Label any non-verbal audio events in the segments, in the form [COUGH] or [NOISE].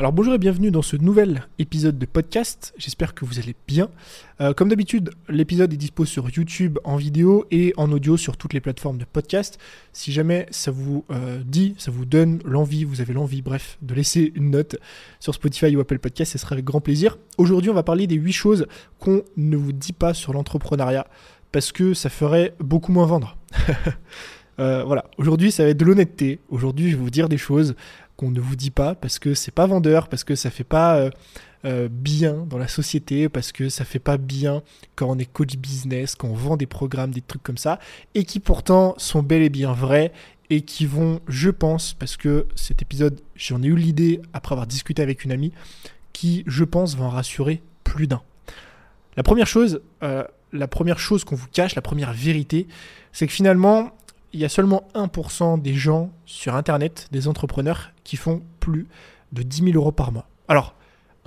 Alors bonjour et bienvenue dans ce nouvel épisode de podcast. J'espère que vous allez bien. Euh, comme d'habitude, l'épisode est dispo sur YouTube en vidéo et en audio sur toutes les plateformes de podcast. Si jamais ça vous euh, dit, ça vous donne l'envie, vous avez l'envie, bref, de laisser une note sur Spotify ou Apple Podcast, ce serait avec grand plaisir. Aujourd'hui, on va parler des 8 choses qu'on ne vous dit pas sur l'entrepreneuriat parce que ça ferait beaucoup moins vendre. [LAUGHS] Euh, voilà, aujourd'hui ça va être de l'honnêteté. Aujourd'hui je vais vous dire des choses qu'on ne vous dit pas parce que c'est pas vendeur, parce que ça fait pas euh, euh, bien dans la société, parce que ça fait pas bien quand on est coach business, quand on vend des programmes, des trucs comme ça, et qui pourtant sont bel et bien vrais et qui vont, je pense, parce que cet épisode, j'en ai eu l'idée après avoir discuté avec une amie, qui, je pense, va en rassurer plus d'un. La première chose, euh, la première chose qu'on vous cache, la première vérité, c'est que finalement, il y a seulement 1% des gens sur Internet, des entrepreneurs, qui font plus de 10 000 euros par mois. Alors,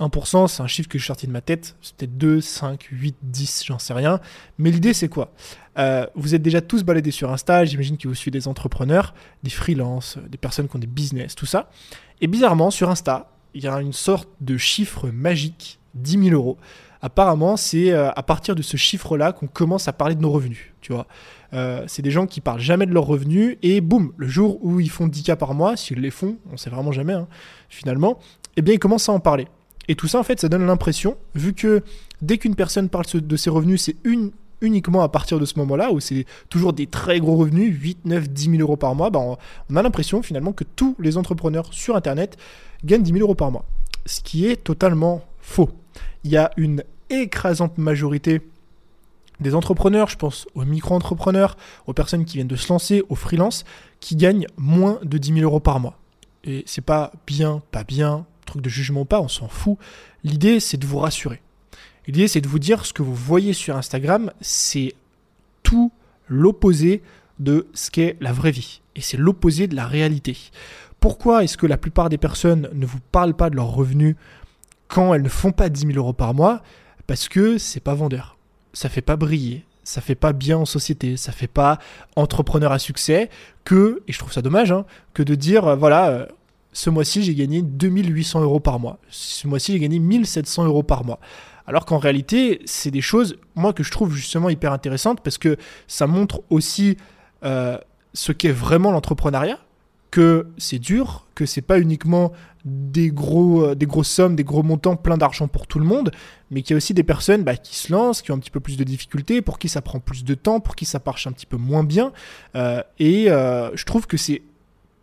1%, c'est un chiffre que je suis sorti de ma tête. C'est peut-être 2, 5, 8, 10, j'en sais rien. Mais l'idée, c'est quoi? Euh, Vous êtes déjà tous baladés sur Insta. J'imagine que vous suivez des entrepreneurs, des freelances, des personnes qui ont des business, tout ça. Et bizarrement, sur Insta, il y a une sorte de chiffre magique, 10 000 euros. Apparemment, c'est euh, à partir de ce chiffre-là qu'on commence à parler de nos revenus. Tu vois euh, c'est des gens qui parlent jamais de leurs revenus et boum, le jour où ils font 10K par mois, s'ils les font, on sait vraiment jamais hein, finalement, eh bien ils commencent à en parler. Et tout ça en fait ça donne l'impression, vu que dès qu'une personne parle de ses revenus, c'est une, uniquement à partir de ce moment-là, où c'est toujours des très gros revenus, 8, 9, 10 000 euros par mois, bah, on, a l'impression finalement que tous les entrepreneurs sur Internet gagnent 10 000 euros par mois. Ce qui est totalement faux. Il y a une écrasante majorité des entrepreneurs, je pense aux micro-entrepreneurs, aux personnes qui viennent de se lancer, aux freelances, qui gagnent moins de 10 000 euros par mois. Et c'est pas bien, pas bien, truc de jugement pas, on s'en fout. L'idée, c'est de vous rassurer. L'idée, c'est de vous dire ce que vous voyez sur Instagram, c'est tout l'opposé de ce qu'est la vraie vie. Et c'est l'opposé de la réalité. Pourquoi est-ce que la plupart des personnes ne vous parlent pas de leurs revenus quand elles ne font pas 10 000 euros par mois Parce que c'est pas vendeur. Ça fait pas briller, ça fait pas bien en société, ça fait pas entrepreneur à succès que, et je trouve ça dommage, hein, que de dire, euh, voilà, euh, ce mois-ci j'ai gagné 2800 euros par mois, ce mois-ci j'ai gagné 1700 euros par mois. Alors qu'en réalité, c'est des choses, moi, que je trouve justement hyper intéressantes parce que ça montre aussi euh, ce qu'est vraiment l'entrepreneuriat, que c'est dur, que c'est pas uniquement des, gros, euh, des grosses sommes, des gros montants, plein d'argent pour tout le monde, mais qu'il y a aussi des personnes bah, qui se lancent, qui ont un petit peu plus de difficultés, pour qui ça prend plus de temps, pour qui ça marche un petit peu moins bien. Euh, et euh, je trouve que c'est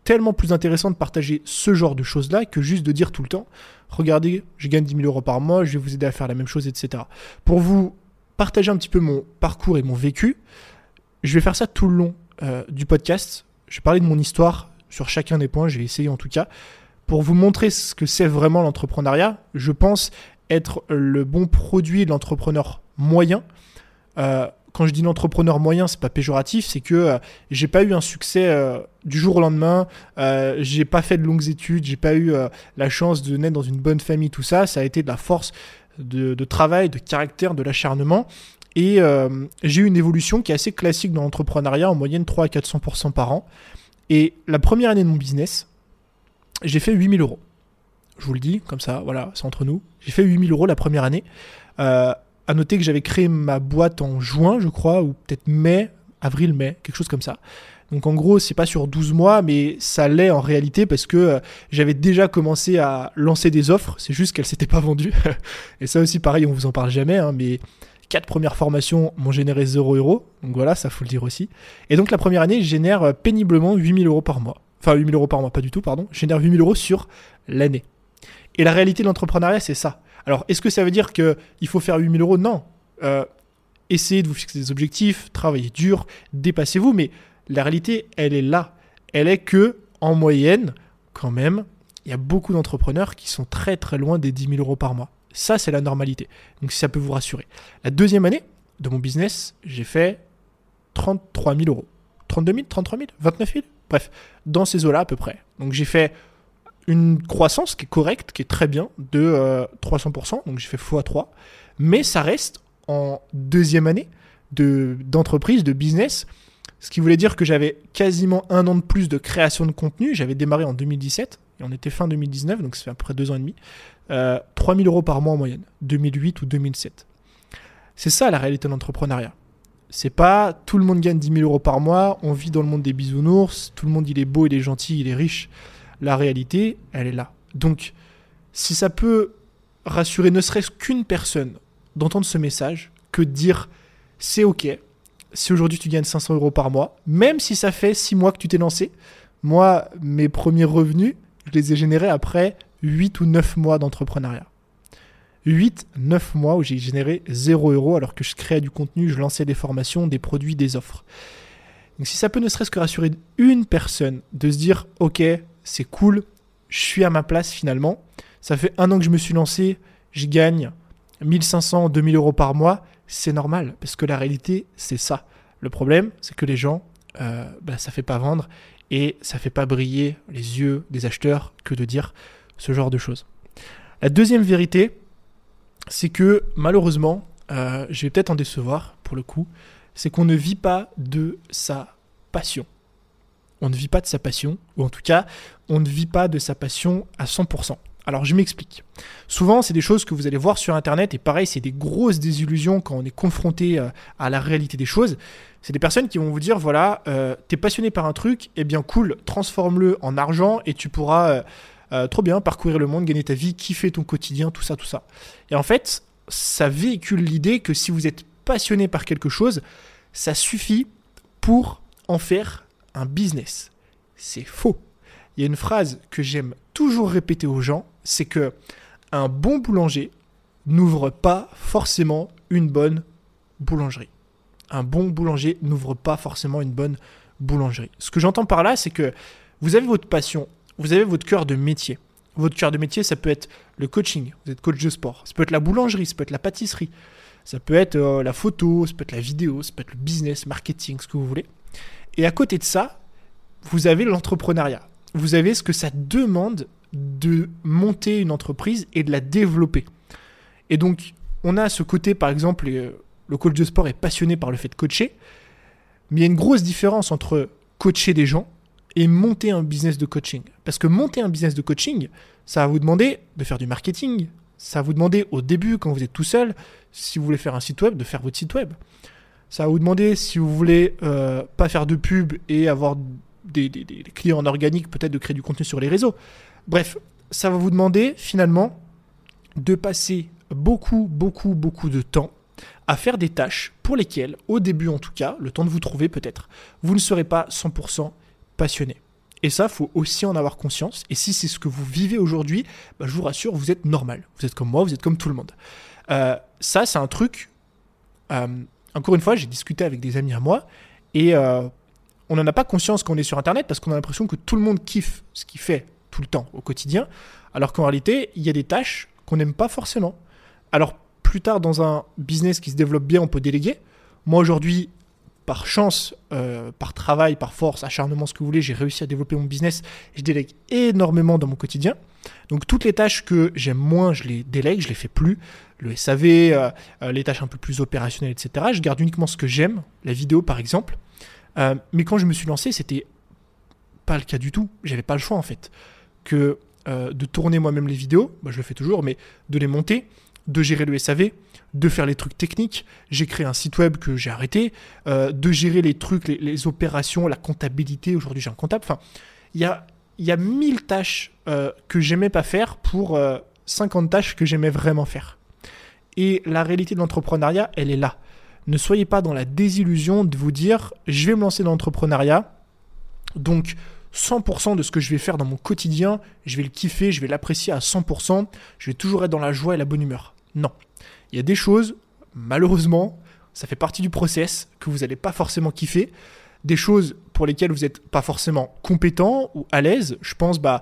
tellement plus intéressant de partager ce genre de choses-là que juste de dire tout le temps, regardez, je gagne 10 000 euros par mois, je vais vous aider à faire la même chose, etc. Pour vous partager un petit peu mon parcours et mon vécu, je vais faire ça tout le long du podcast. Je vais parler de mon histoire sur chacun des points, je vais essayer en tout cas pour vous montrer ce que c'est vraiment l'entrepreneuriat, je pense être le bon produit de l'entrepreneur moyen. Euh, quand je dis l'entrepreneur moyen, c'est pas péjoratif, c'est que euh, j'ai pas eu un succès euh, du jour au lendemain, j'ai pas fait de longues études, j'ai pas eu la chance de naître dans une bonne famille, tout ça. Ça a été de la force de, de travail, de caractère, de l'acharnement. Et j'ai eu une évolution qui est assez classique dans l'entrepreneuriat, en moyenne 3 à 400% par an. Et la première année de mon business, j'ai fait 8000 euros. Je vous le dis, comme ça, voilà, c'est entre nous. J'ai fait 8000 euros la première année. Euh, à noter que j'avais créé ma boîte en juin, je crois, ou peut-être mai, avril-mai, quelque chose comme ça. Donc en gros, c'est pas sur 12 mois, mais ça l'est en réalité parce que euh, j'avais déjà commencé à lancer des offres, c'est juste qu'elles s'étaient pas vendues. [LAUGHS] Et ça aussi, pareil, on vous en parle jamais, hein, mais quatre premières formations m'ont généré 0 euros. Donc voilà, ça faut le dire aussi. Et donc la première année, je génère euh, péniblement 8000 euros par mois enfin 8000 euros par mois, pas du tout, pardon, je génère 8000 euros sur l'année. Et la réalité de l'entrepreneuriat, c'est ça. Alors, est-ce que ça veut dire qu'il faut faire 8000 euros? Non. Euh, essayez de vous fixer des objectifs, travaillez dur, dépassez-vous, mais la réalité, elle est là. Elle est que, en moyenne, quand même, il y a beaucoup d'entrepreneurs qui sont très très loin des 10 000 euros par mois. Ça, c'est la normalité. Donc, si ça peut vous rassurer. La deuxième année de mon business, j'ai fait 33 000 euros. 32 000, 33 000, 29 000 Bref, dans ces eaux-là à peu près. Donc j'ai fait une croissance qui est correcte, qui est très bien, de 300%, euh, donc j'ai fait x3, mais ça reste en deuxième année d'entreprise, de, business, ce qui voulait dire que j'avais quasiment un an de plus de création de contenu, j'avais démarré en 2017, et on était fin 2019, donc ça fait à peu près deux ans et demi, euh, 3000 euros par mois en moyenne, 2008 ou 2007. C'est ça la réalité de l'entrepreneuriat. C'est pas tout le monde gagne 10 000 euros par mois, on vit dans le monde des bisounours, tout le monde il est beau, il est gentil, il est riche. La réalité, elle est là. Donc, si ça peut rassurer ne serait-ce qu'une personne d'entendre ce message, que de dire c'est ok, si aujourd'hui tu gagnes 500 euros par mois, même si ça fait 6 mois que tu t'es lancé, moi, mes premiers revenus, je les ai générés après 8 ou 9 mois d'entrepreneuriat. 8, 9 mois où j'ai généré 0 euros alors que je créais du contenu, je lançais des formations, des produits, des offres. Donc si ça peut ne serait-ce que rassurer une personne de se dire ok, c'est cool, je suis à ma place finalement, ça fait un an que je me suis lancé, je gagne 1500, 2000 euros par mois, c'est normal parce que la réalité c'est ça. Le problème c'est que les gens, euh, bah, fait pas vendre et ça fait pas briller les yeux des acheteurs que de dire ce genre de choses. La deuxième vérité, c'est que malheureusement, euh, je vais peut-être en décevoir pour le coup, c'est qu'on ne vit pas de sa passion. On ne vit pas de sa passion, ou en tout cas, on ne vit pas de sa passion à 100%. Alors je m'explique. Souvent, c'est des choses que vous allez voir sur Internet, et pareil, c'est des grosses désillusions quand on est confronté euh, à la réalité des choses. C'est des personnes qui vont vous dire, voilà, euh, t'es passionné par un truc, eh bien cool, transforme-le en argent, et tu pourras... trop bien, parcourir le monde, gagner ta vie, kiffer ton quotidien, tout ça, tout ça. Et en fait, ça véhicule l'idée que si vous êtes passionné par quelque chose, ça suffit pour en faire un business. C'est faux. Il y a une phrase que j'aime toujours répéter aux gens, c'est que un bon boulanger n'ouvre pas forcément une bonne boulangerie. Un bon boulanger n'ouvre pas forcément une bonne boulangerie. Ce que j'entends par là, c'est que vous avez votre passion vous avez votre cœur de métier. Votre cœur de métier, ça peut être le coaching, vous êtes coach de sport, ça peut être la boulangerie, ça peut être la pâtisserie, ça peut être euh, la photo, ça peut être la vidéo, ça peut être le business, marketing, ce que vous voulez. Et à côté de ça, vous avez l'entrepreneuriat. Vous avez ce que ça demande de monter une entreprise et de la développer. Et donc, on a ce côté, par exemple, euh, le coach de sport est passionné par le fait de coacher, mais il y a une grosse différence entre coacher des gens et monter un business de coaching. Parce que monter un business de coaching, ça va vous demander de faire du marketing, ça va vous demander au début, quand vous êtes tout seul, si vous voulez faire un site web, de faire votre site web. Ça va vous demander, si vous voulez euh, pas faire de pub et avoir des, clients en organique, peut-être de créer du contenu sur les réseaux. Bref, ça va vous demander finalement de passer beaucoup, beaucoup, beaucoup de temps à faire des tâches pour lesquelles, au début en tout cas, le temps de vous trouver peut-être, vous ne serez pas 100% passionné. Et ça, faut aussi en avoir conscience. Et si c'est ce que vous vivez aujourd'hui, bah, je vous rassure, vous êtes normal. Vous êtes comme moi, vous êtes comme tout le monde. Euh, ça, c'est un truc. Euh, encore une fois, j'ai discuté avec des amis à moi et euh, on n'en a pas conscience quand on est sur Internet parce qu'on a l'impression que tout le monde kiffe ce qu'il fait tout le temps au quotidien, alors qu'en réalité, il y a des tâches qu'on n'aime pas forcément. Alors plus tard, dans un business qui se développe bien, on peut déléguer. Moi aujourd'hui, par chance, euh, par travail, par force, acharnement, ce que vous voulez, j'ai réussi à développer mon business. Je délègue énormément dans mon quotidien. Donc toutes les tâches que j'aime moins, je les délègue, je les fais plus. Le SAV, euh, euh, les tâches un peu plus opérationnelles, etc. Je garde uniquement ce que j'aime, la vidéo par exemple. mais quand je me suis lancé, c'était pas le cas du tout. J'avais pas le choix en fait. Que de tourner moi-même les vidéos, bah, je le fais toujours, mais de les monter, de gérer le SAV, de faire les trucs techniques. J'ai créé un site web que j'ai arrêté, euh, de gérer les trucs, les, opérations, la comptabilité. Aujourd'hui, j'ai un comptable. Enfin, il y a, y a 1000 tâches euh, que j'aimais pas faire pour 50 euh, tâches que j'aimais vraiment faire. Et la réalité de l'entrepreneuriat, elle est là. Ne soyez pas dans la désillusion de vous dire je vais me lancer dans l'entrepreneuriat. Donc, 100% de ce que je vais faire dans mon quotidien, je vais le kiffer, je vais l'apprécier à 100%, je vais toujours être dans la joie et la bonne humeur. Non. Il y a des choses, malheureusement, ça fait partie du process que vous n'allez pas forcément kiffer. Des choses pour lesquelles vous n'êtes pas forcément compétent ou à l'aise. Je pense, bah,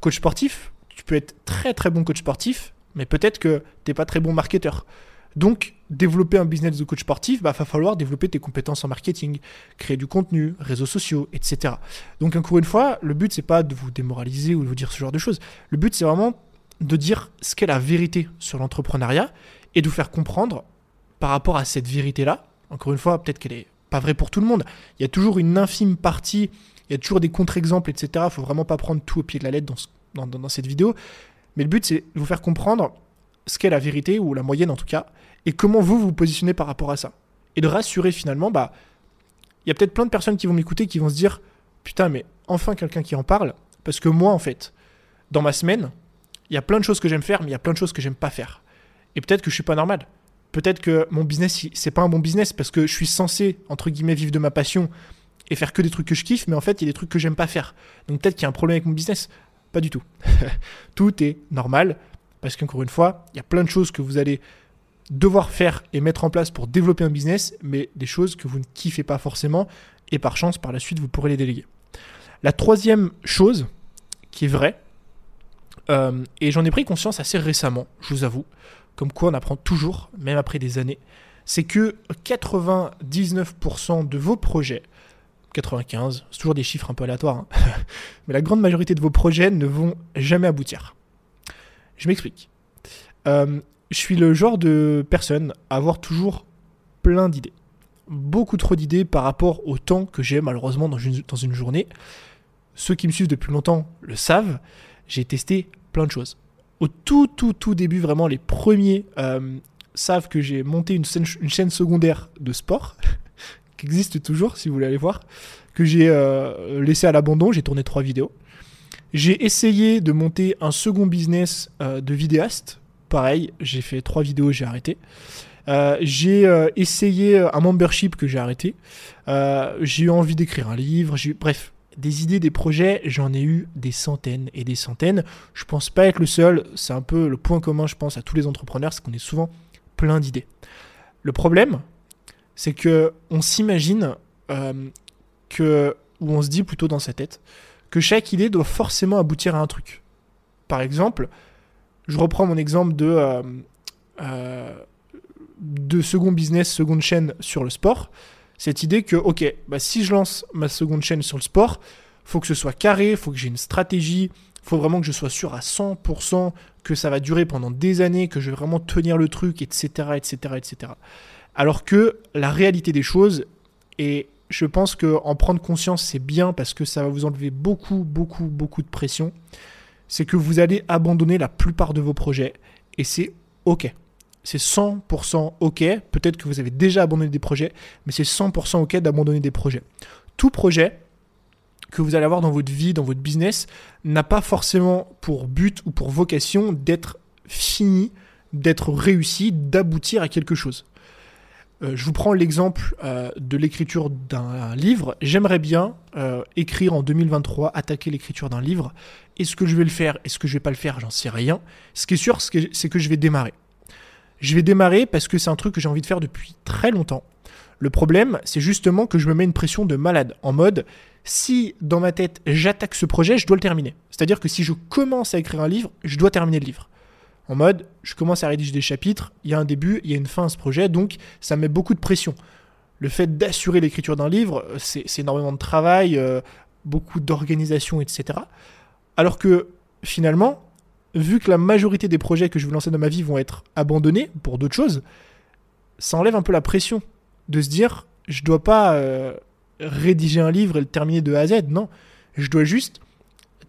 coach sportif, tu peux être très très bon coach sportif, mais peut-être que tu n'es pas très bon marketeur. Donc, développer un business de coach sportif, bah, va falloir développer tes compétences en marketing, créer du contenu, réseaux sociaux, etc. Donc, encore une fois, le but, c'est pas de vous démoraliser ou de vous dire ce genre de choses. Le but, c'est vraiment de dire ce qu'est la vérité sur l'entrepreneuriat et de vous faire comprendre par rapport à cette vérité-là. Encore une fois, peut-être qu'elle n'est pas vraie pour tout le monde. Il y a toujours une infime partie, il y a toujours des contre-exemples, etc. Il faut vraiment pas prendre tout au pied de la lettre dans ce, dans, dans cette vidéo. Mais le but, c'est de vous faire comprendre ce qu'est la vérité, ou la moyenne en tout cas, et comment vous vous positionnez par rapport à ça. Et de rassurer finalement, bah, il y a peut-être plein de personnes qui vont m'écouter qui vont se dire Putain, mais enfin quelqu'un qui en parle. Parce que moi, en fait, dans ma semaine, il y a plein de choses que j'aime faire, mais il y a plein de choses que j'aime pas faire. Et peut-être que je suis pas normal. Peut-être que mon business, c'est pas un bon business parce que je suis censé, entre guillemets, vivre de ma passion et faire que des trucs que je kiffe, mais en fait, il y a des trucs que j'aime pas faire. Donc peut-être qu'il y a un problème avec mon business. Pas du tout. [LAUGHS] tout est normal parce qu'encore une fois, il y a plein de choses que vous allez devoir faire et mettre en place pour développer un business, mais des choses que vous ne kiffez pas forcément, et par chance, par la suite, vous pourrez les déléguer. La troisième chose qui est vraie, euh, et j'en ai pris conscience assez récemment, je vous avoue, comme quoi on apprend toujours, même après des années, c'est que 99% de vos projets, 95, c'est toujours des chiffres un peu aléatoires, hein, [LAUGHS] mais la grande majorité de vos projets ne vont jamais aboutir. Je m'explique. Euh, je suis le genre de personne à avoir toujours plein d'idées. Beaucoup trop d'idées par rapport au temps que j'ai malheureusement dans une, dans une journée. Ceux qui me suivent depuis longtemps le savent, j'ai testé plein de choses. Au tout, tout, tout début, vraiment, les premiers euh, savent que j'ai monté une chaîne, secondaire de sport, [LAUGHS] qui existe toujours, si vous voulez aller voir, que j'ai euh, laissé à l'abandon. J'ai tourné trois vidéos. J'ai essayé de monter un second business euh, de vidéaste pareil, j'ai fait trois vidéos, j'ai arrêté. J'ai essayé un membership que j'ai arrêté. J'ai eu envie d'écrire un livre. Bref, des idées, des projets, j'en ai eu des centaines et des centaines. Je pense pas être le seul. C'est un peu le point commun, je pense, à tous les entrepreneurs, c'est qu'on est souvent plein d'idées. Le problème, c'est que on s'imagine que, ou on se dit plutôt dans sa tête, que chaque idée doit forcément aboutir à un truc. Par exemple, je reprends mon exemple de, euh, euh, de second business, seconde chaîne sur le sport. Cette idée que, ok, bah, si je lance ma seconde chaîne sur le sport, faut que ce soit carré, faut que j'ai une stratégie, faut vraiment que je sois sûr à 100% que ça va durer pendant des années, que je vais vraiment tenir le truc, etc., etc., etc. Alors que la réalité des choses, et je pense que en prendre conscience, c'est bien parce que ça va vous enlever beaucoup, beaucoup, beaucoup de pression c'est que vous allez abandonner la plupart de vos projets et c'est OK. C'est 100% OK. Peut-être que vous avez déjà abandonné des projets, mais c'est 100% OK d'abandonner des projets. Tout projet que vous allez avoir dans votre vie, dans votre business, n'a pas forcément pour but ou pour vocation d'être fini, d'être réussi, d'aboutir à quelque chose. Euh, je vous prends l'exemple euh, de l'écriture d'un livre. J'aimerais bien euh, écrire en 2023, attaquer l'écriture d'un livre. Est-ce que je vais le faire? Est-ce que je vais pas le faire? J'en sais rien. Ce qui est sûr, c'est que je vais démarrer. Je vais démarrer parce que c'est un truc que j'ai envie de faire depuis très longtemps. Le problème, c'est justement que je me mets une pression de malade, en mode, si dans ma tête j'attaque ce projet, je dois le terminer. C'est-à-dire que si je commence à écrire un livre, je dois terminer le livre en mode je commence à rédiger des chapitres, il y a un début, il y a une fin à ce projet, donc ça met beaucoup de pression. Le fait d'assurer l'écriture d'un livre, c'est énormément de travail, euh, beaucoup d'organisation, etc. Alors que finalement, vu que la majorité des projets que je veux lancer dans ma vie vont être abandonnés pour d'autres choses, ça enlève un peu la pression de se dire je dois pas euh, rédiger un livre et le terminer de A à Z, non, je dois juste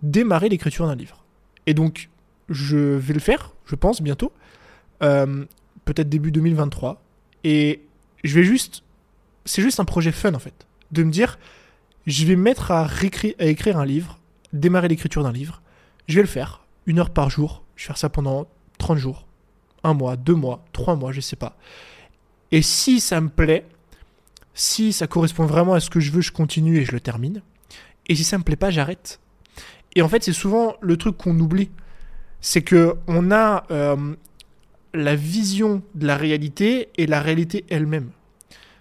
démarrer l'écriture d'un livre. Et donc, je vais le faire, je pense, bientôt. Euh, peut-être début 2023. Et je vais juste. C'est juste un projet fun, en fait. De me dire, je vais mettre à, à écrire un livre, démarrer l'écriture d'un livre. Je vais le faire, une heure par jour. Je vais faire ça pendant 30 jours. Un mois, deux mois, trois mois, je sais pas. Et si ça me plaît, si ça correspond vraiment à ce que je veux, je continue et je le termine. Et si ça me plaît pas, j'arrête. Et en fait, c'est souvent le truc qu'on oublie c'est que on a euh, la vision de la réalité et la réalité elle-même.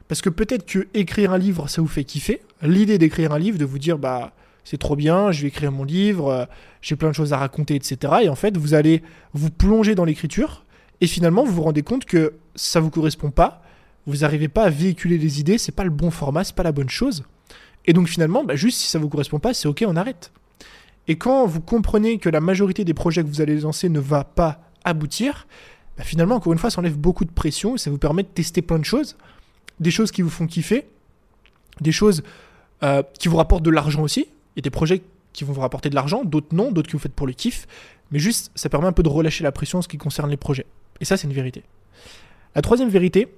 Parce que peut-être que écrire un livre, ça vous fait kiffer. L'idée d'écrire un livre, de vous dire, bah, c'est trop bien, je vais écrire mon livre, euh, j'ai plein de choses à raconter, etc. Et en fait, vous allez vous plonger dans l'écriture, et finalement, vous vous rendez compte que ça vous correspond pas, vous n'arrivez pas à véhiculer les idées, c'est pas le bon format, c'est pas la bonne chose. Et donc finalement, bah, juste si ça vous correspond pas, c'est ok, on arrête. Et quand vous comprenez que la majorité des projets que vous allez lancer ne va pas aboutir, bah, finalement, encore une fois, ça enlève beaucoup de pression et ça vous permet de tester plein de choses. Des choses qui vous font kiffer, des choses euh, qui vous rapportent de l'argent aussi, et des projets qui vont vous rapporter de l'argent, d'autres non, d'autres que vous faites pour le kiff. Mais juste, ça permet un peu de relâcher la pression en ce qui concerne les projets. Et ça, c'est une vérité. La troisième vérité,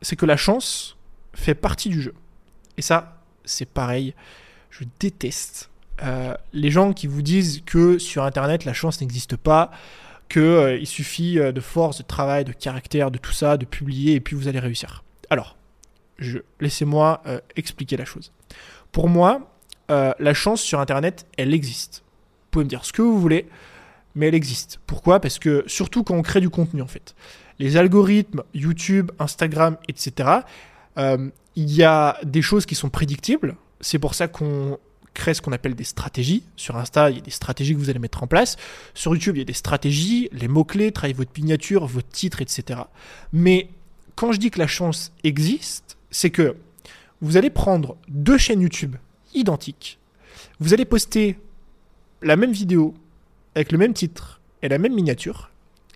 c'est que la chance fait partie du jeu. Et ça, c'est pareil. Je déteste euh, les gens qui vous disent que sur Internet, la chance n'existe pas, qu'il euh, suffit euh, de force, de travail, de caractère, de tout ça, de publier, et puis vous allez réussir. Alors, laissez-moi expliquer la chose. Pour moi, la chance sur Internet, elle existe. Vous pouvez me dire ce que vous voulez, mais elle existe. Pourquoi? Parce que surtout quand on crée du contenu, en fait. Les algorithmes, YouTube, Instagram, etc., il y a des choses qui sont prédictibles. C'est pour ça qu'on crée ce qu'on appelle des stratégies. Sur Insta, il y a des stratégies que vous allez mettre en place. Sur YouTube, il y a des stratégies, les mots-clés, travailler votre miniature, votre titre, etc. Mais quand je dis que la chance existe, c'est que vous allez prendre deux chaînes YouTube identiques, vous allez poster la même vidéo avec le même titre et la même miniature,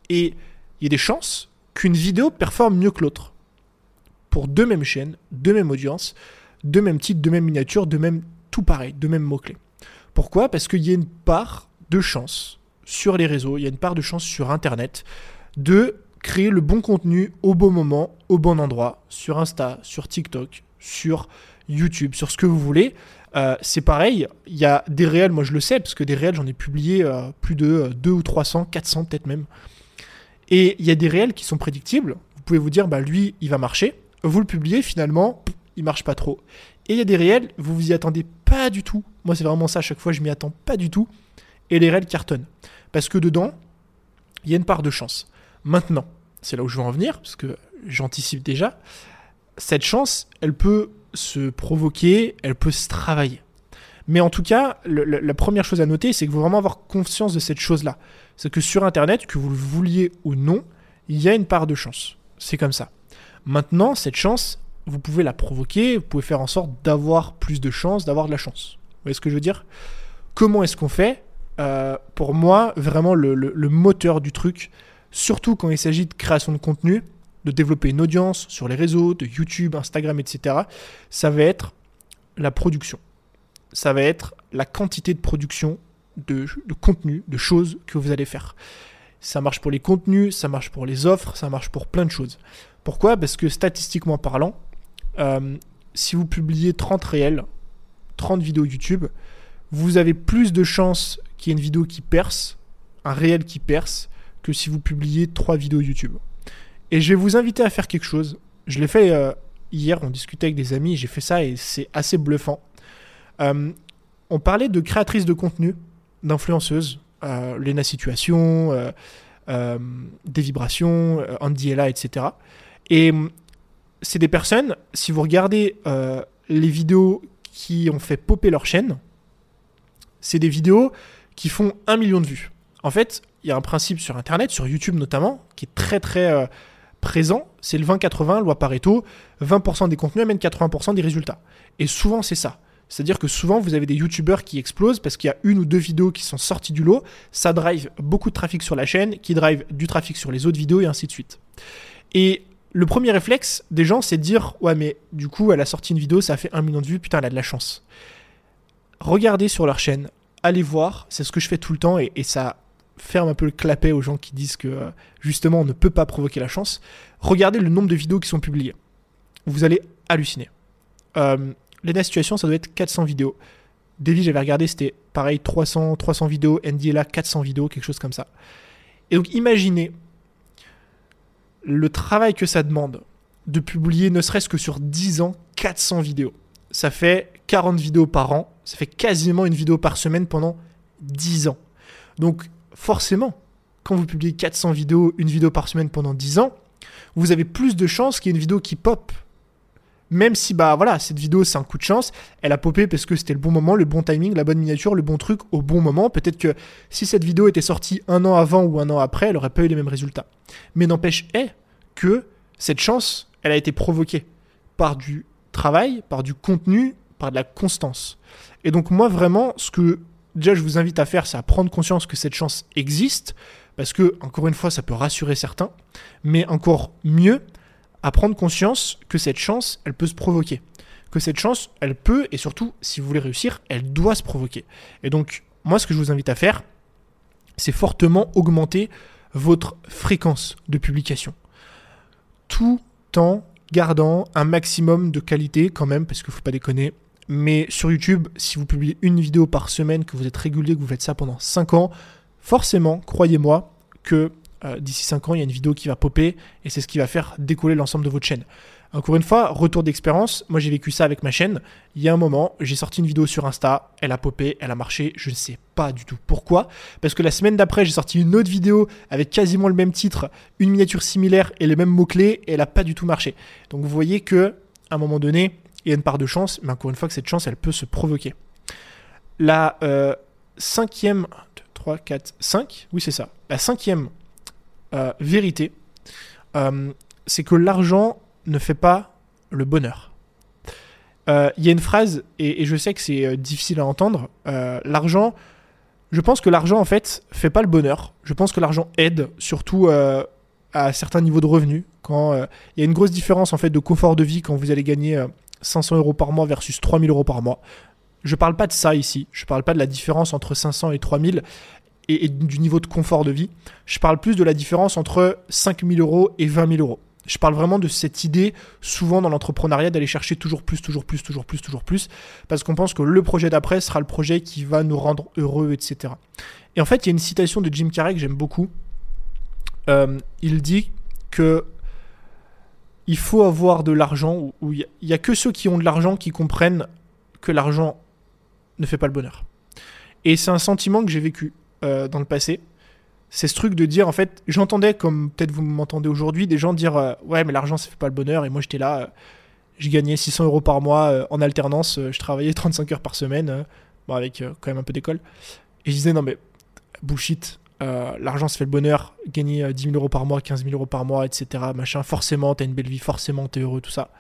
et il y a des chances qu'une vidéo performe mieux que l'autre. Pour deux mêmes chaînes, deux mêmes audiences, deux mêmes titres, deux mêmes miniatures, deux mêmes tout pareil, de même mots-clés. Pourquoi? Parce qu'il y a une part de chance sur les réseaux, il y a une part de chance sur Internet de créer le bon contenu au bon moment, au bon endroit, sur Insta, sur TikTok, sur YouTube, sur ce que vous voulez. Euh, c'est pareil, il y a des réels, moi je le sais, parce que des réels, j'en ai publié euh, plus de 2 euh, ou 300, 400 peut-être même. Et il y a des réels qui sont prédictibles. Vous pouvez vous dire, bah lui, il va marcher. Vous le publiez, finalement, il marche pas trop. Et il y a des réels, vous vous y attendez pas du tout. Moi, c'est vraiment ça, à chaque fois, je m'y attends pas du tout. Et les réels cartonnent. Parce que dedans, il y a une part de chance. Maintenant, c'est là où je veux en venir, parce que j'anticipe déjà. Cette chance, elle peut se provoquer, elle peut se travailler. Mais en tout cas, la première chose à noter, c'est qu'il faut vraiment avoir conscience de cette chose-là. C'est que sur Internet, que vous le vouliez ou non, il y a une part de chance. C'est comme ça. Maintenant, cette chance, vous pouvez la provoquer, vous pouvez faire en sorte d'avoir plus de chances, d'avoir de la chance. Vous voyez ce que je veux dire? Comment est-ce qu'on fait? Euh, Pour moi, vraiment le, moteur du truc, surtout quand il s'agit de création de contenu, de développer une audience sur les réseaux, de YouTube, Instagram, etc., ça va être la production. Ça va être la quantité de production de, contenu, de choses que vous allez faire. Ça marche pour les contenus, ça marche pour les offres, ça marche pour plein de choses. Pourquoi? Parce que statistiquement parlant, euh, si vous publiez 30 réels, 30 vidéos YouTube, vous avez plus de chances qu'il y ait une vidéo qui perce, un réel qui perce, que si vous publiez 3 vidéos YouTube. Et je vais vous inviter à faire quelque chose. Je l'ai fait euh, hier, on discutait avec des amis, j'ai fait ça et c'est assez bluffant. Euh, on parlait de créatrices de contenu, d'influenceuses, Lena Situation, des vibrations, Andy Ella, etc. Et c'est des personnes, si vous regardez euh, les vidéos qui ont fait popper leur chaîne, c'est des vidéos qui font un million de vues. En fait, il y a un principe sur Internet, sur YouTube notamment, qui est très très euh, présent, c'est le 20-80, loi Pareto, 20% des contenus amènent 80% des résultats. Et souvent c'est ça. C'est-à-dire que souvent vous avez des youtubeurs qui explosent parce qu'il y a une ou deux vidéos qui sont sorties du lot, ça drive beaucoup de trafic sur la chaîne, qui drive du trafic sur les autres vidéos et ainsi de suite. Et le premier réflexe des gens, c'est de dire Ouais, mais du coup, elle a sorti une vidéo, ça a fait un million de vues, putain, elle a de la chance. Regardez sur leur chaîne, allez voir, c'est ce que je fais tout le temps et, ça ferme un peu le clapet aux gens qui disent que euh, justement on ne peut pas provoquer la chance. Regardez le nombre de vidéos qui sont publiées. Vous allez halluciner. Euh, les situations, ça doit être 400 vidéos. Davy, j'avais regardé, c'était pareil, 300, 300 vidéos. Andy est là, 400 vidéos, quelque chose comme ça. Et donc imaginez le travail que ça demande de publier ne serait-ce que sur 10 ans 400 vidéos. Ça fait 40 vidéos par an, ça fait quasiment une vidéo par semaine pendant 10 ans. Donc forcément, quand vous publiez 400 vidéos, une vidéo par semaine pendant 10 ans, vous avez plus de chances qu'il y ait une vidéo qui pop. Même si, bah voilà, cette vidéo c'est un coup de chance, elle a popé parce que c'était le bon moment, le bon timing, la bonne miniature, le bon truc au bon moment. Peut-être que si cette vidéo était sortie un an avant ou un an après, elle n'aurait pas eu les mêmes résultats. Mais n'empêche, eh, que cette chance, elle a été provoquée par du travail, par du contenu, par de la constance. Et donc moi vraiment, ce que déjà je vous invite à faire, c'est à prendre conscience que cette chance existe, parce que, encore une fois, ça peut rassurer certains, mais encore mieux, à prendre conscience que cette chance, elle peut se provoquer. que cette chance, elle peut, et surtout, si vous voulez réussir, elle doit se provoquer. Et donc, moi, ce que je vous invite à faire, c'est fortement augmenter votre fréquence de publication. Tout en gardant un maximum de qualité quand même, parce qu'il ne faut pas déconner. Mais sur YouTube, si vous publiez une vidéo par semaine, que vous êtes régulier, que vous faites ça pendant 5 ans, forcément, croyez-moi, que euh, d'ici 5 ans, il y a une vidéo qui va popper et c'est ce qui va faire décoller l'ensemble de votre chaîne. Encore une fois, retour d'expérience, moi j'ai vécu ça avec ma chaîne. Il y a un moment, j'ai sorti une vidéo sur Insta, elle a popé, elle a marché, je ne sais pas du tout pourquoi. Parce que la semaine d'après, j'ai sorti une autre vidéo avec quasiment le même titre, une miniature similaire et les mêmes mots-clés, et elle n'a pas du tout marché. Donc vous voyez que à un moment donné, il y a une part de chance, mais encore une fois que cette chance, elle peut se provoquer. La euh, cinquième, 2, 3, 4, 5, oui c'est ça, la cinquième euh, vérité, euh, c'est que l'argent ne fait pas le bonheur. Il y a une phrase, et, je sais que c'est difficile à entendre, l'argent, je pense que l'argent en fait fait pas le bonheur. Je pense que l'argent aide, surtout à certains niveaux de revenus. Quand il y a une grosse différence en fait de confort de vie quand vous allez gagner 500 euros par mois versus 3000 euros par mois. Je parle pas de ça ici. Je parle pas de la différence entre 500 et 3000 et, du niveau de confort de vie. Je parle plus de la différence entre 5000 euros et 20 000 euros. Je parle vraiment de cette idée, souvent dans l'entrepreneuriat, d'aller chercher toujours plus, toujours plus, toujours plus, toujours plus, parce qu'on pense que le projet d'après sera le projet qui va nous rendre heureux, etc. Et en fait, il y a une citation de Jim Carrey que j'aime beaucoup. Euh, il dit que il faut avoir de l'argent, ou il n'y a, que ceux qui ont de l'argent qui comprennent que l'argent ne fait pas le bonheur. Et c'est un sentiment que j'ai vécu. Euh, dans le passé. C'est ce truc de dire, en fait, j'entendais, comme peut-être vous m'entendez aujourd'hui, des gens dire euh, Ouais, mais l'argent, ça fait pas le bonheur. Et moi, j'étais là, euh, je gagnais 600 euros par mois en alternance, je travaillais 35 heures par semaine, bon, avec quand même un peu d'école. Et je disais Non, mais bullshit, l'argent, ça fait le bonheur. Gagner 10 000 euros par mois, 15 000 euros par mois, etc. Machin, forcément, t'as une belle vie, forcément, t'es heureux, tout ça.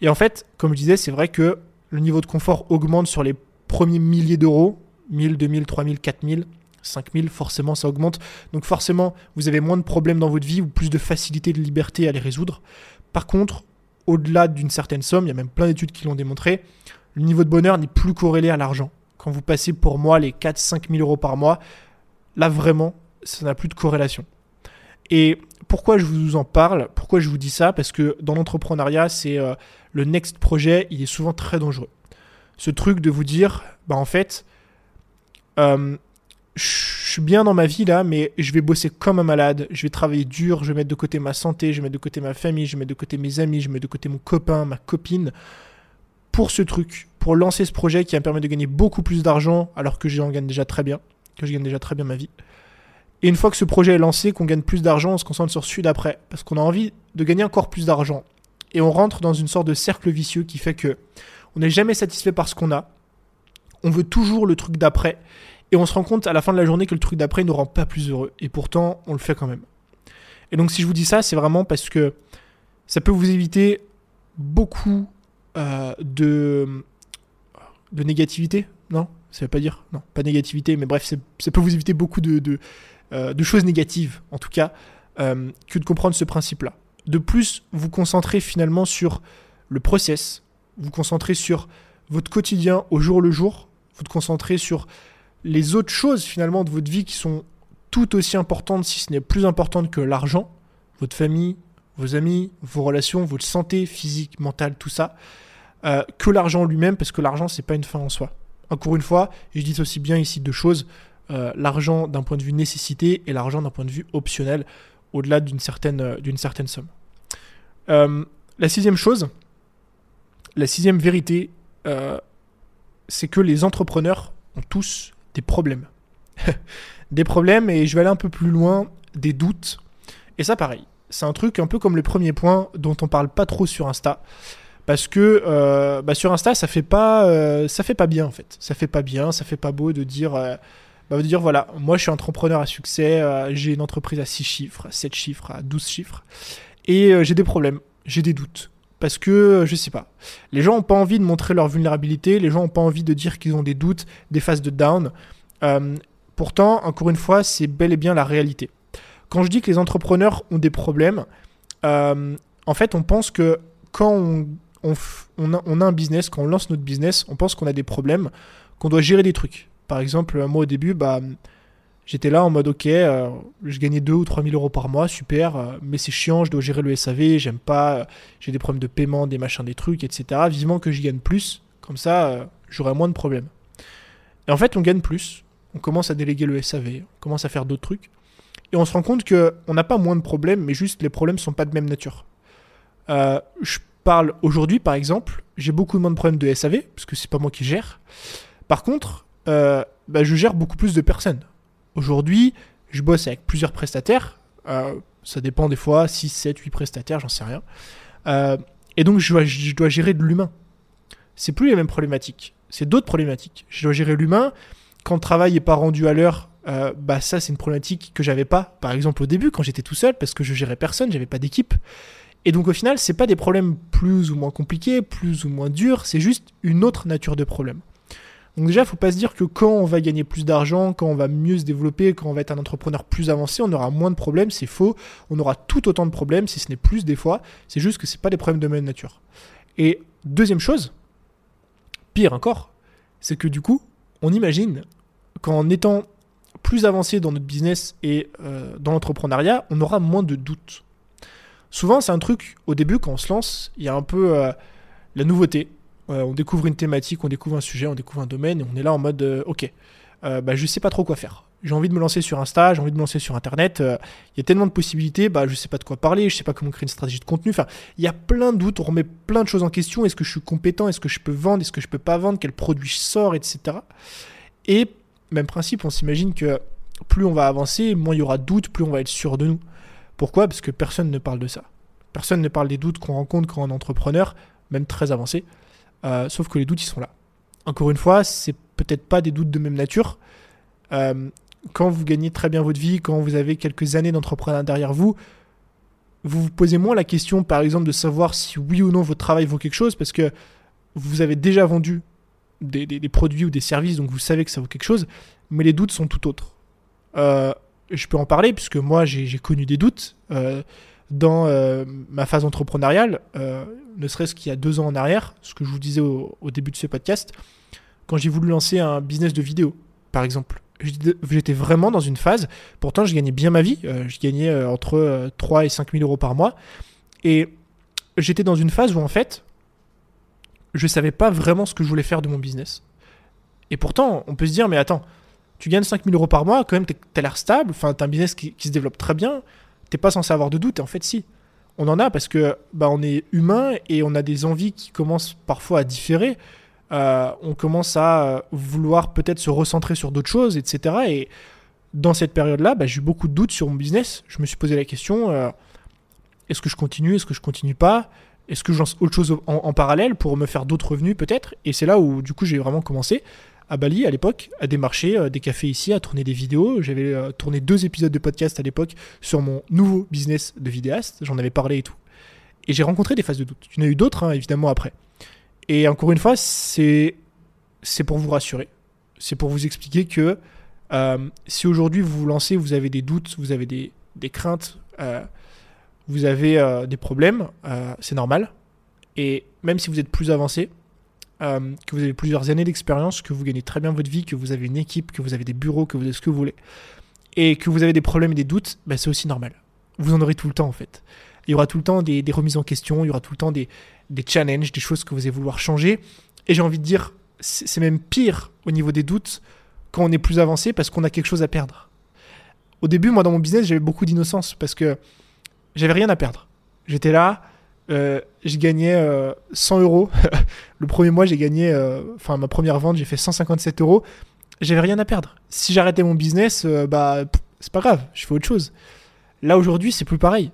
Et en fait, comme je disais, c'est vrai que le niveau de confort augmente sur les premiers milliers d'euros 1000, 2000, 3000, 4000. 5000, forcément ça augmente. Donc forcément, vous avez moins de problèmes dans votre vie ou plus de facilité, de liberté à les résoudre. Par contre, au-delà d'une certaine somme, il y a même plein d'études qui l'ont démontré, le niveau de bonheur n'est plus corrélé à l'argent. Quand vous passez pour moi les 4-5 000 euros par mois, là vraiment, ça n'a plus de corrélation. Et pourquoi je vous en parle? Pourquoi je vous dis ça? Parce que dans l'entrepreneuriat, c'est euh, le next projet, il est souvent très dangereux. Ce truc de vous dire, bah en fait, je suis bien dans ma vie là, mais je vais bosser comme un malade, je vais travailler dur, je vais mettre de côté ma santé, je vais mettre de côté ma famille, je vais mettre de côté mes amis, je vais mettre de côté mon copain, ma copine, pour ce truc, pour lancer ce projet qui me permettre de gagner beaucoup plus d'argent alors que j'en gagne déjà très bien, que je gagne déjà très bien ma vie. Et une fois que ce projet est lancé, qu'on gagne plus d'argent, on se concentre sur celui d'après, parce qu'on a envie de gagner encore plus d'argent. Et on rentre dans une sorte de cercle vicieux qui fait que on n'est jamais satisfait par ce qu'on a, on veut toujours le truc d'après, et on se rend compte à la fin de la journée que le truc d'après ne nous rend pas plus heureux. Et pourtant, on le fait quand même. Et donc si je vous dis ça, c'est vraiment parce que ça peut vous éviter beaucoup euh, de, de négativité. Non? Ça veut pas dire Non, pas négativité, mais bref, ça peut vous éviter beaucoup de, de, euh, choses négatives, en tout cas, euh, que de comprendre ce principe-là. De plus, vous concentrez finalement sur le process, vous concentrez sur votre quotidien au jour le jour, vous concentrez sur les autres choses finalement de votre vie qui sont tout aussi importantes, si ce n'est plus importantes que l'argent, votre famille, vos amis, vos relations, votre santé physique, mentale, tout ça, euh, que l'argent lui-même, parce que l'argent, c'est pas une fin en soi. Encore une fois, je dis aussi bien ici deux choses, euh, l'argent d'un point de vue nécessité et l'argent d'un point de vue optionnel, au-delà d'une certaine, euh, somme. la sixième chose, la sixième vérité, c'est que les entrepreneurs ont tous des problèmes. [LAUGHS] des problèmes, et je vais aller un peu plus loin, des doutes. Et ça, pareil, c'est un truc un peu comme le premier point dont on parle pas trop sur Insta. Parce que euh, bah, sur Insta, ça fait pas, euh, ça fait pas bien en fait. Ça fait pas bien, ça fait pas beau de dire, euh, bah, de dire voilà, moi je suis entrepreneur à succès, j'ai une entreprise à 6 chiffres, à 7 chiffres, à 12 chiffres, et j'ai des problèmes, j'ai des doutes parce que je sais pas. Les gens ont pas envie de montrer leur vulnérabilité, les gens ont pas envie de dire qu'ils ont des doutes, des phases de down. Pourtant, encore une fois, c'est bel et bien la réalité. Quand je dis que les entrepreneurs ont des problèmes, en fait, on pense que quand on, on, a, on, a, un business, quand on lance notre business, on pense qu'on a des problèmes, qu'on doit gérer des trucs. Par exemple, moi au début, bah, j'étais là en mode ok, euh, je gagnais 2 ou 3 000 euros par mois, super, euh, mais c'est chiant, je dois gérer le SAV, j'aime pas, euh, j'ai des problèmes de paiement, des machins, des trucs, etc. Vivement que je gagne plus, comme ça, j'aurai moins de problèmes. Et en fait, on gagne plus, on commence à déléguer le SAV, on commence à faire d'autres trucs, et on se rend compte qu'on n'a pas moins de problèmes, mais juste les problèmes sont pas de même nature. je parle aujourd'hui, par exemple, j'ai beaucoup moins de problèmes de SAV, parce que c'est pas moi qui gère. Par contre, bah, je gère beaucoup plus de personnes. Aujourd'hui, je bosse avec plusieurs prestataires. Euh, ça dépend des fois, 6, 7, 8 prestataires, j'en sais rien. Euh, et donc, je dois, gérer de l'humain. C'est plus les mêmes problématiques. C'est d'autres problématiques. Je dois gérer l'humain. Quand le travail n'est pas rendu à l'heure, euh, bah ça, c'est une problématique que j'avais pas, par exemple, au début, quand j'étais tout seul, parce que je gérais personne, j'avais pas d'équipe. Et donc, au final, c'est pas des problèmes plus ou moins compliqués, plus ou moins durs, c'est juste une autre nature de problème. Donc déjà, faut pas se dire que quand on va gagner plus d'argent, quand on va mieux se développer, quand on va être un entrepreneur plus avancé, on aura moins de problèmes. C'est faux. On aura tout autant de problèmes, si ce n'est plus des fois. C'est juste que c'est pas des problèmes de même nature. Et deuxième chose, pire encore, c'est que du coup, on imagine qu'en étant plus avancé dans notre business et euh, dans l'entrepreneuriat, on aura moins de doutes. Souvent, c'est un truc, au début, quand on se lance, il y a un peu euh, la nouveauté, on découvre une thématique, on découvre un sujet, on découvre un domaine, et on est là en mode euh, ok, euh, bah, je sais pas trop quoi faire. J'ai envie de me lancer sur Insta, j'ai envie de me lancer sur Internet. Euh, il y a tellement de possibilités, bah, je sais pas de quoi parler, je sais pas comment créer une stratégie de contenu. Enfin, il y a plein de doutes, on remet plein de choses en question. Est-ce que je suis compétent Est-ce que je peux vendre Est-ce que je peux pas vendre Quel produit je sors Etc. Et même principe, on s'imagine que plus on va avancer, moins il y aura de doutes, plus on va être sûr de nous. Pourquoi? Parce que personne ne parle de ça. Personne ne parle des doutes qu'on rencontre quand on est entrepreneur, même très avancé. Euh, sauf que les doutes, ils sont là. Encore une fois, c'est peut-être pas des doutes de même nature. Euh, quand vous gagnez très bien votre vie, quand vous avez quelques années d'entrepreneuriat derrière vous, vous vous posez moins la question, par exemple, de savoir si oui ou non votre travail vaut quelque chose, parce que vous avez déjà vendu des, produits ou des services, donc vous savez que ça vaut quelque chose, mais les doutes sont tout autres. Euh, je peux en parler, puisque moi, j'ai connu des doutes dans euh, ma phase entrepreneuriale, euh, ne serait-ce qu'il y a deux ans en arrière, ce que je vous disais au, début de ce podcast, quand j'ai voulu lancer un business de vidéo, par exemple. J'étais vraiment dans une phase, pourtant je gagnais bien ma vie, euh, je gagnais entre 3 et 5 000 euros par mois, et j'étais dans une phase où en fait, je savais pas vraiment ce que je voulais faire de mon business. Et pourtant, on peut se dire, mais attends, tu gagnes 5 000 euros par mois, quand même, as l'air stable, enfin, as un business qui, se développe très bien, t'es pas censé avoir de doute. Et en fait, si. On en a parce que bah, on est humain et on a des envies qui commencent parfois à différer. Euh, on commence à vouloir peut-être se recentrer sur d'autres choses, etc. Et dans cette période-là, bah, j'ai eu beaucoup de doutes sur mon business. Je me suis posé la question euh, est-ce que je continue Est-ce que je continue pas? Est-ce que je lance autre chose en parallèle pour me faire d'autres revenus peut-être? Et c'est là où du coup j'ai vraiment commencé à Bali à l'époque, à démarcher euh, des cafés ici, à tourner des vidéos. J'avais euh, tourné deux épisodes de podcast à l'époque sur mon nouveau business de vidéaste. J'en avais parlé et tout. Et j'ai rencontré des phases de doute. Il y en a eu d'autres, hein, évidemment, après. Et encore une fois, c'est c'est pour vous rassurer. C'est pour vous expliquer que euh, si aujourd'hui vous vous lancez, vous avez des doutes, vous avez des, des craintes, vous avez des problèmes, c'est normal. Et même si vous êtes plus avancé, euh, que vous avez plusieurs années d'expérience, que vous gagnez très bien votre vie, que vous avez une équipe, que vous avez des bureaux, que vous avez ce que vous voulez, et que vous avez des problèmes et des doutes, bah, c'est aussi normal. Vous en aurez tout le temps en fait. Il y aura tout le temps des, remises en question, il y aura tout le temps des, des challenges, des choses que vous allez vouloir changer. Et j'ai envie de dire, c'est même pire au niveau des doutes quand on est plus avancé parce qu'on a quelque chose à perdre. Au début, moi, dans mon business, j'avais beaucoup d'innocence parce que j'avais rien à perdre. J'étais là, euh, je gagnais 100 euh, euros. [LAUGHS] le premier mois, j'ai gagné, euh, enfin ma première vente, j'ai fait 157 euros. J'avais rien à perdre. Si j'arrêtais mon business, bah c'est pas grave, je fais autre chose. Là aujourd'hui, c'est plus pareil.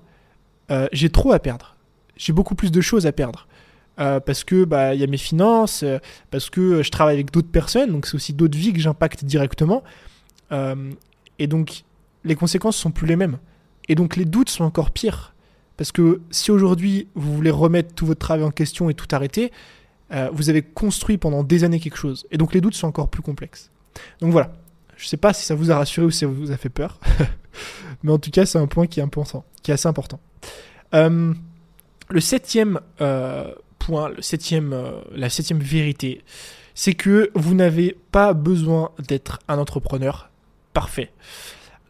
j'ai trop à perdre. J'ai beaucoup plus de choses à perdre. parce que bah il y a mes finances, parce que je travaille avec d'autres personnes, donc c'est aussi d'autres vies que j'impacte directement. et donc les conséquences sont plus les mêmes. Et donc les doutes sont encore pires. Parce que si aujourd'hui vous voulez remettre tout votre travail en question et tout arrêter, euh, vous avez construit pendant des années quelque chose. Et donc les doutes sont encore plus complexes. Donc voilà. Je ne sais pas si ça vous a rassuré ou si ça vous a fait peur. [LAUGHS] Mais en tout cas, c'est un point qui est important. Qui est assez important. Euh, le septième euh, point, le septième, la septième vérité, c'est que vous n'avez pas besoin d'être un entrepreneur parfait.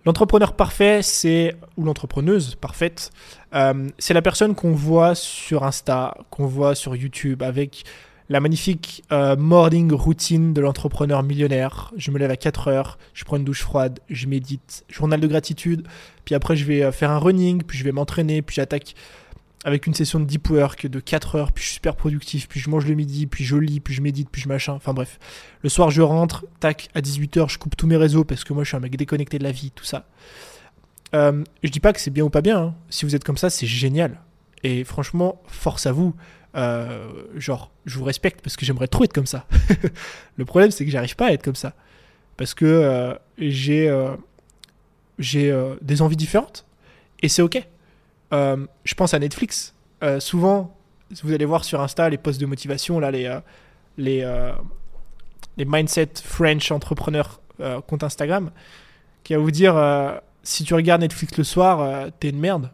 L'entrepreneur parfait, c'est ou l'entrepreneuse parfaite, euh, c'est la personne qu'on voit sur Insta, qu'on voit sur YouTube avec la magnifique euh, morning routine de l'entrepreneur millionnaire. Je me lève à 4 heures, je prends une douche froide, je médite, journal de gratitude, puis après je vais faire un running, puis je vais m'entraîner, puis j'attaque avec une session de deep work de 4 heures, puis je suis super productif, puis je mange le midi, puis je lis, puis je médite, puis je machin. Enfin bref. Le soir, je rentre, tac, à 18h, je coupe tous mes réseaux parce que moi, je suis un mec déconnecté de la vie, tout ça. Euh, je dis pas que c'est bien ou pas bien. Hein. Si vous êtes comme ça, c'est génial. Et franchement, force à vous. Euh, genre, je vous respecte parce que j'aimerais trop être comme ça. [LAUGHS] le problème, c'est que j'arrive pas à être comme ça. Parce que euh, j'ai j'ai des envies différentes. Et c'est ok. Euh, je pense à Netflix. Euh, souvent, vous allez voir sur Insta les posts de motivation, là, les, euh, les, les mindset French entrepreneurs compte Instagram, qui va vous dire si tu regardes Netflix le soir, t'es une merde.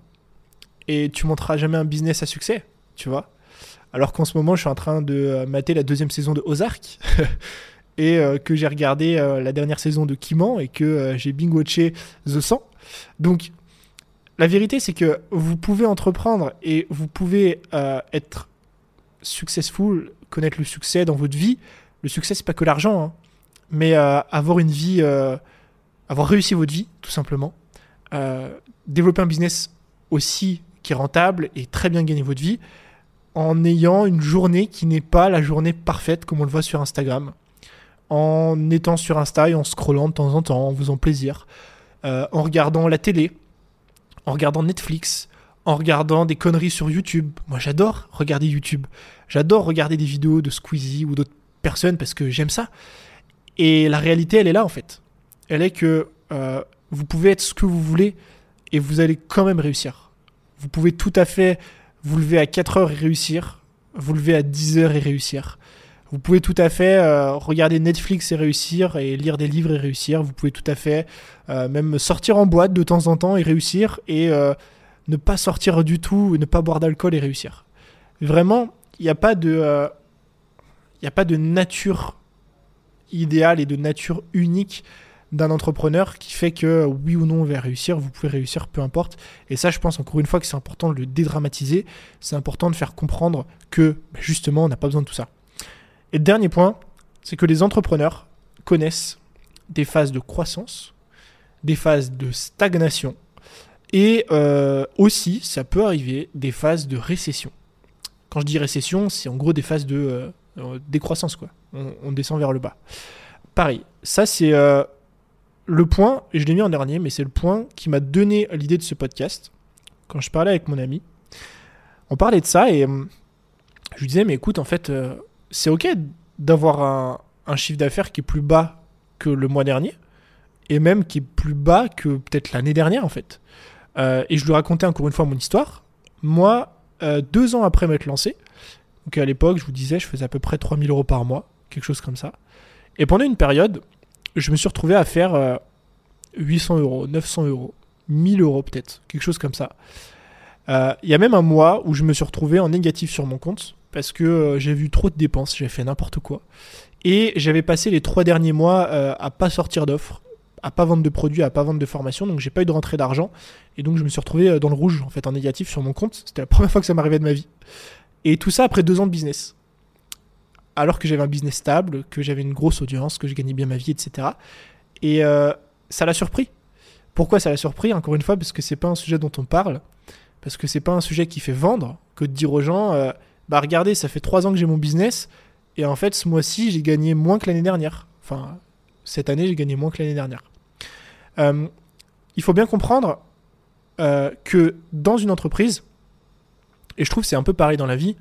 Et tu monteras jamais un business à succès, tu vois. Alors qu'en ce moment, je suis en train de mater la deuxième saison de Ozark. [LAUGHS] et que j'ai regardé la dernière saison de Kiman et que j'ai binge-watché The 100. Donc, la vérité, c'est que vous pouvez entreprendre et vous pouvez euh, être successful, connaître le succès dans votre vie. Le succès, c'est pas que l'argent, hein. mais euh, avoir une vie, euh, avoir réussi votre vie, tout simplement. développer un business aussi qui est rentable et très bien gagner votre vie en ayant une journée qui n'est pas la journée parfaite comme on le voit sur Instagram. En étant sur Insta et en scrollant de temps en temps, en faisant plaisir, en regardant la télé, en regardant Netflix, en regardant des conneries sur YouTube. Moi, j'adore regarder YouTube. J'adore regarder des vidéos de Squeezie ou d'autres personnes parce que j'aime ça. Et la réalité, elle est là en fait. Elle est que euh, vous pouvez être ce que vous voulez et vous allez quand même réussir. Vous pouvez tout à fait vous lever à 4 heures et réussir, vous lever à 10 heures et réussir. Vous pouvez tout à fait euh, regarder Netflix et réussir, et lire des livres et réussir. Vous pouvez tout à fait euh, même sortir en boîte de temps en temps et réussir, et euh, ne pas sortir du tout, ne pas boire d'alcool et réussir. Vraiment, il n'y a pas a pas de nature idéale et de nature unique d'un entrepreneur qui fait que oui ou non on va réussir, vous pouvez réussir, peu importe. Et ça, je pense encore une fois que c'est important de le dédramatiser. C'est important de faire comprendre que bah, justement, on n'a pas besoin de tout ça. Et dernier point, c'est que les entrepreneurs connaissent des phases de croissance, des phases de stagnation et euh, aussi, ça peut arriver, des phases de récession. Quand je dis récession, c'est en gros des phases de euh, euh, décroissance, quoi. On, descend vers le bas. Pareil, ça c'est le point, et je l'ai mis en dernier, mais c'est le point qui m'a donné l'idée de ce podcast. Quand je parlais avec mon ami, on parlait de ça et je lui disais, mais écoute, en fait, c'est ok d'avoir un, chiffre d'affaires qui est plus bas que le mois dernier, et même qui est plus bas que peut-être l'année dernière en fait. Euh, et je lui racontais encore une fois mon histoire. Moi, euh, deux ans après m'être lancé, donc à l'époque, je vous disais, je faisais à peu près 3000 euros par mois, quelque chose comme ça. Et pendant une période, je me suis retrouvé à faire 800 euh, euros, 900 euros, 1000 euros peut-être, quelque chose comme ça. Il y a même un mois où je me suis retrouvé en négatif sur mon compte parce que euh, j'ai vu trop de dépenses, j'ai fait n'importe quoi. Et j'avais passé les trois derniers mois euh, à pas sortir d'offres, à pas vendre de produits, à pas vendre de formation, donc j'ai pas eu de rentrée d'argent. Et donc je me suis retrouvé euh, dans le rouge, en fait, en négatif sur mon compte. C'était la [LAUGHS] première fois que ça m'arrivait de ma vie. Et tout ça après deux ans de business. Alors que j'avais un business stable, que j'avais une grosse audience, que je gagnais bien ma vie, etc. Et ça l'a surpris. Pourquoi ça l'a surpris? Encore une fois, parce que c'est pas un sujet dont on parle, parce que c'est pas un sujet qui fait vendre, que de dire aux gens bah regardez, ça fait trois ans que j'ai mon business, et en fait, ce mois-ci, j'ai gagné moins que l'année dernière. Enfin, cette année, j'ai gagné moins que l'année dernière. Euh, il faut bien comprendre euh, que dans une entreprise, et je trouve c'est un peu pareil dans la vie,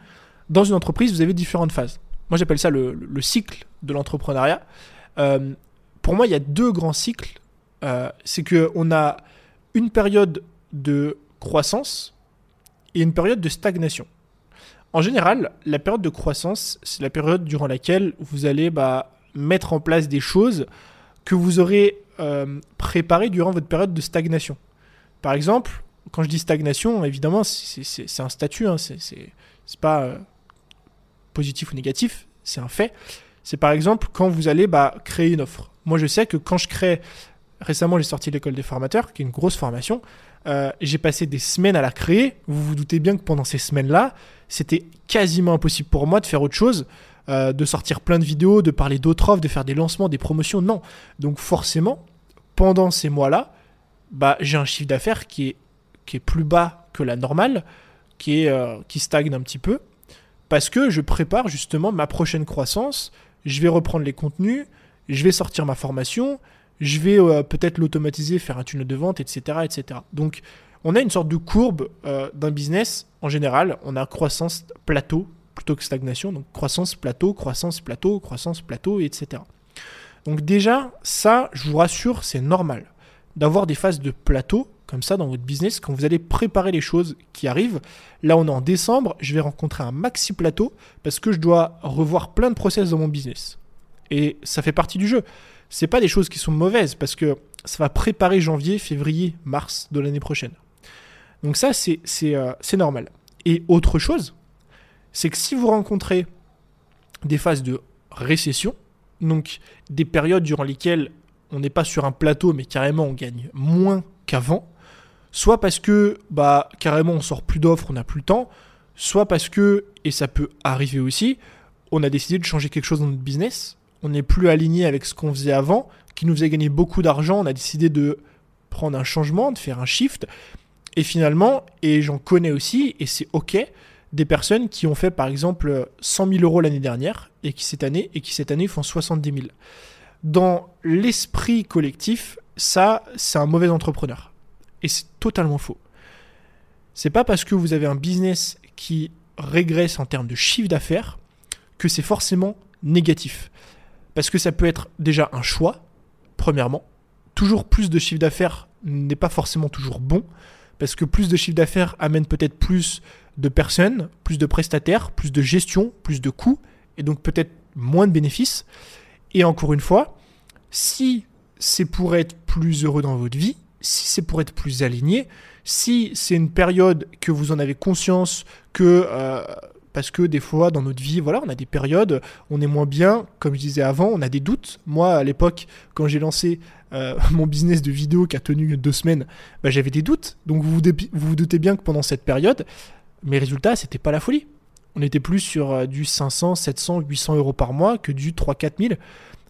dans une entreprise, vous avez différentes phases. Moi, j'appelle ça le, cycle de l'entrepreneuriat. Euh, pour moi, il y a deux grands cycles. c'est qu'on a une période de croissance et une période de stagnation. En général, la période de croissance, c'est la période durant laquelle vous allez bah, mettre en place des choses que vous aurez euh, préparées durant votre période de stagnation. Par exemple, quand je dis stagnation, évidemment, c'est un statut, hein, c'est pas. Euh, positif ou négatif, c'est un fait. C'est par exemple quand vous allez bah, créer une offre. Moi, je sais que quand je crée, récemment, j'ai sorti l'école des formateurs, qui est une grosse formation. Euh, j'ai passé des semaines à la créer. Vous vous doutez bien que pendant ces semaines-là, c'était quasiment impossible pour moi de faire autre chose, euh, de sortir plein de vidéos, de parler d'autres offres, de faire des lancements, des promotions. Non. Donc forcément, pendant ces mois-là, bah, j'ai un chiffre d'affaires qui est, qui est plus bas que la normale, qui, est, euh, qui stagne un petit peu, parce que je prépare justement ma prochaine croissance. Je vais reprendre les contenus, je vais sortir ma formation, je vais euh, peut-être l'automatiser, faire un tunnel de vente, etc., etc. Donc, on a une sorte de courbe euh, d'un business. En général, on a croissance plateau plutôt que stagnation. Donc, croissance plateau, croissance plateau, croissance plateau, etc. Donc, déjà, ça, je vous rassure, c'est normal d'avoir des phases de plateau comme ça dans votre business quand vous allez préparer les choses qui arrivent. Là, on est en décembre, je vais rencontrer un maxi plateau parce que je dois revoir plein de process dans mon business. Et ça fait partie du jeu c'est pas des choses qui sont mauvaises parce que ça va préparer janvier, février, mars de l'année prochaine. Donc ça, c'est euh, normal. Et autre chose, c'est que si vous rencontrez des phases de récession, donc des périodes durant lesquelles on n'est pas sur un plateau, mais carrément on gagne moins qu'avant, soit parce que bah, carrément on sort plus d'offres, on n'a plus le temps, soit parce que, et ça peut arriver aussi, on a décidé de changer quelque chose dans notre business, on n'est plus aligné avec ce qu'on faisait avant, qui nous faisait gagner beaucoup d'argent. On a décidé de prendre un changement, de faire un shift. Et finalement, et j'en connais aussi, et c'est ok, des personnes qui ont fait par exemple 100 000 euros l'année dernière et qui cette année et qui cette année font 70 000. Dans l'esprit collectif, ça, c'est un mauvais entrepreneur. Et c'est totalement faux. C'est pas parce que vous avez un business qui régresse en termes de chiffre d'affaires que c'est forcément négatif. Parce que ça peut être déjà un choix, premièrement. Toujours plus de chiffre d'affaires n'est pas forcément toujours bon, parce que plus de chiffre d'affaires amène peut-être plus de personnes, plus de prestataires, plus de gestion, plus de coûts, et donc peut-être moins de bénéfices. Et encore une fois, si c'est pour être plus heureux dans votre vie, si c'est pour être plus aligné, si c'est une période que vous en avez conscience que euh, parce que des fois dans notre vie, voilà, on a des périodes, on est moins bien, comme je disais avant, on a des doutes. Moi, à l'époque, quand j'ai lancé euh, [LAUGHS] mon business de vidéo qui a tenu deux semaines, bah, j'avais des doutes. Donc vous vous, doutez bien que pendant cette période, mes résultats, c'était pas la folie. On était plus sur euh, du 500, 700, 800 euros par mois que du 3, 4 000,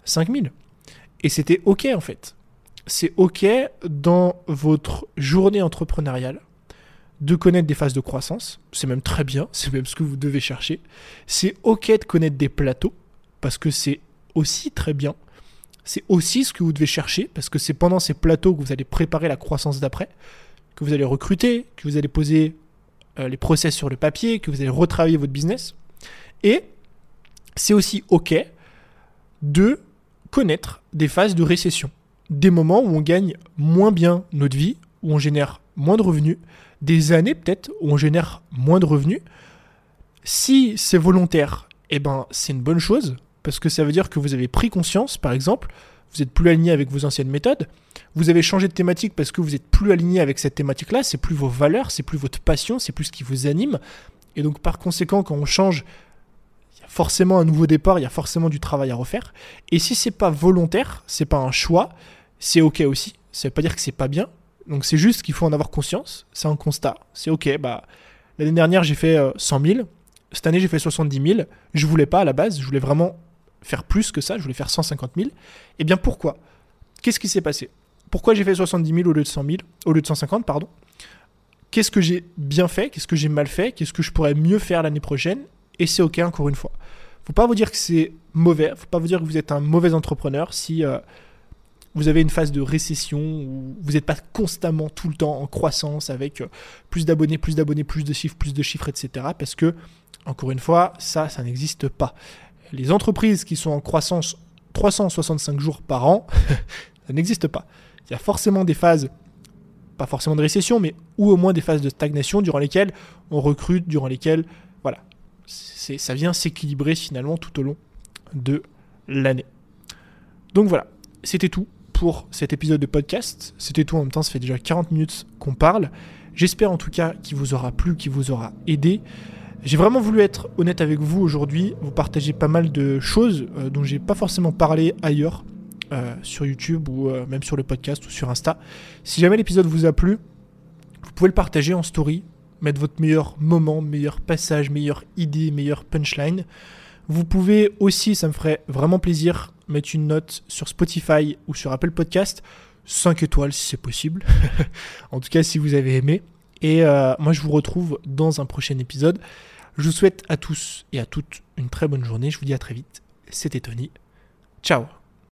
5 000. Et c'était OK en fait. C'est OK dans votre journée entrepreneuriale de connaître des phases de croissance, c'est même très bien, c'est même ce que vous devez chercher. C'est ok de connaître des plateaux, parce que c'est aussi très bien. C'est aussi ce que vous devez chercher, parce que c'est pendant ces plateaux que vous allez préparer la croissance d'après, que vous allez recruter, que vous allez poser euh, les process sur le papier, que vous allez retravailler votre business. Et c'est aussi ok de connaître des phases de récession, des moments où on gagne moins bien notre vie, où on génère moins de revenus, des années peut-être où on génère moins de revenus. Si c'est volontaire, eh ben c'est une bonne chose parce que ça veut dire que vous avez pris conscience, par exemple, vous êtes plus aligné avec vos anciennes méthodes, vous avez changé de thématique parce que vous êtes plus aligné avec cette thématique-là, c'est plus vos valeurs, c'est plus votre passion, c'est plus ce qui vous anime. Et donc par conséquent, quand on change, il y a forcément un nouveau départ, il y a forcément du travail à refaire. Et si c'est pas volontaire, c'est pas un choix, c'est ok aussi. Ça veut pas dire que c'est pas bien, donc c'est juste qu'il faut en avoir conscience, c'est un constat. C'est ok, bah l'année dernière j'ai fait 100 euh, 000, cette année j'ai fait 70 000, je voulais pas à la base, je voulais vraiment faire plus que ça, je voulais faire 150 000. Et bien pourquoi? Qu'est-ce qui s'est passé? Pourquoi j'ai fait 70 000 au lieu de 100 000, au lieu de 150 pardon. Qu'est-ce que j'ai bien fait? Qu'est-ce que j'ai mal fait? Qu'est-ce que je pourrais mieux faire l'année prochaine? Et c'est ok encore une fois. Faut pas vous dire que c'est mauvais, faut pas vous dire que vous êtes un mauvais entrepreneur si euh, vous avez une phase de récession où vous n'êtes pas constamment tout le temps en croissance avec euh, plus d'abonnés, plus d'abonnés, plus de chiffres, plus de chiffres, etc. Parce que, encore une fois, ça, ça n'existe pas. Les entreprises qui sont en croissance 365 jours par an, [LAUGHS] ça n'existe pas. Il y a forcément des phases, pas forcément de récession, mais ou au moins des phases de stagnation durant lesquelles on recrute, durant lesquelles, voilà, ça vient s'équilibrer finalement tout au long de l'année. Donc voilà, c'était tout pour cet épisode de podcast. C'était tout en même temps, ça fait déjà 40 minutes qu'on parle. J'espère en tout cas qu'il vous aura plu, qu'il vous aura aidé. J'ai vraiment voulu être honnête avec vous aujourd'hui, vous partager pas mal de choses euh, dont j'ai pas forcément parlé ailleurs, euh, sur YouTube ou euh, même sur le podcast ou sur Insta. Si jamais l'épisode vous a plu, vous pouvez le partager en story, mettre votre meilleur moment, meilleur passage, meilleure idée, meilleure punchline. Vous pouvez aussi, ça me ferait vraiment plaisir, mettre une note sur Spotify ou sur Apple Podcast. 5 étoiles si c'est possible. [LAUGHS] en tout cas, si vous avez aimé. Et euh, moi, je vous retrouve dans un prochain épisode. Je vous souhaite à tous et à toutes une très bonne journée. Je vous dis à très vite. C'était Tony. Ciao